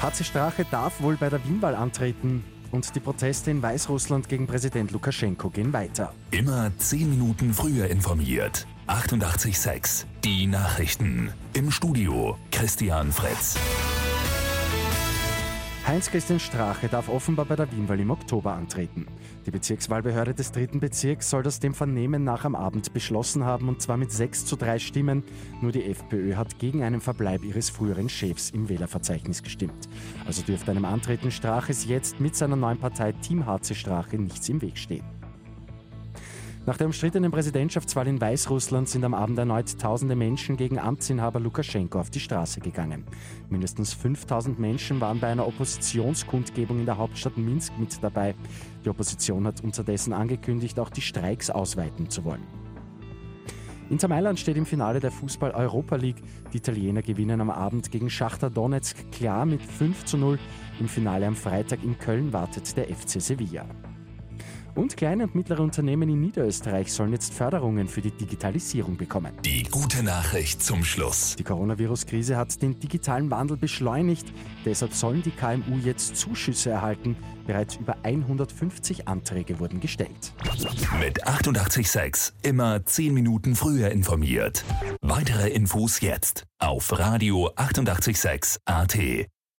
HC Strache darf wohl bei der Wienwahl antreten. Und die Proteste in Weißrussland gegen Präsident Lukaschenko gehen weiter. Immer 10 Minuten früher informiert. 88.6 Die Nachrichten. Im Studio Christian Fritz. Heinz-Christian Strache darf offenbar bei der Wienwahl im Oktober antreten. Die Bezirkswahlbehörde des dritten Bezirks soll das dem Vernehmen nach am Abend beschlossen haben und zwar mit 6 zu 3 Stimmen. Nur die FPÖ hat gegen einen Verbleib ihres früheren Chefs im Wählerverzeichnis gestimmt. Also dürfte einem Antreten Straches jetzt mit seiner neuen Partei Team HC Strache nichts im Weg stehen. Nach der umstrittenen Präsidentschaftswahl in Weißrussland sind am Abend erneut tausende Menschen gegen Amtsinhaber Lukaschenko auf die Straße gegangen. Mindestens 5000 Menschen waren bei einer Oppositionskundgebung in der Hauptstadt Minsk mit dabei. Die Opposition hat unterdessen angekündigt, auch die Streiks ausweiten zu wollen. Inter Mailand steht im Finale der Fußball-Europa League. Die Italiener gewinnen am Abend gegen Schachter Donetsk klar mit 5 zu 0. Im Finale am Freitag in Köln wartet der FC Sevilla. Und kleine und mittlere Unternehmen in Niederösterreich sollen jetzt Förderungen für die Digitalisierung bekommen. Die gute Nachricht zum Schluss. Die Coronavirus-Krise hat den digitalen Wandel beschleunigt. Deshalb sollen die KMU jetzt Zuschüsse erhalten. Bereits über 150 Anträge wurden gestellt. Mit 886 immer 10 Minuten früher informiert. Weitere Infos jetzt auf Radio 886 AT.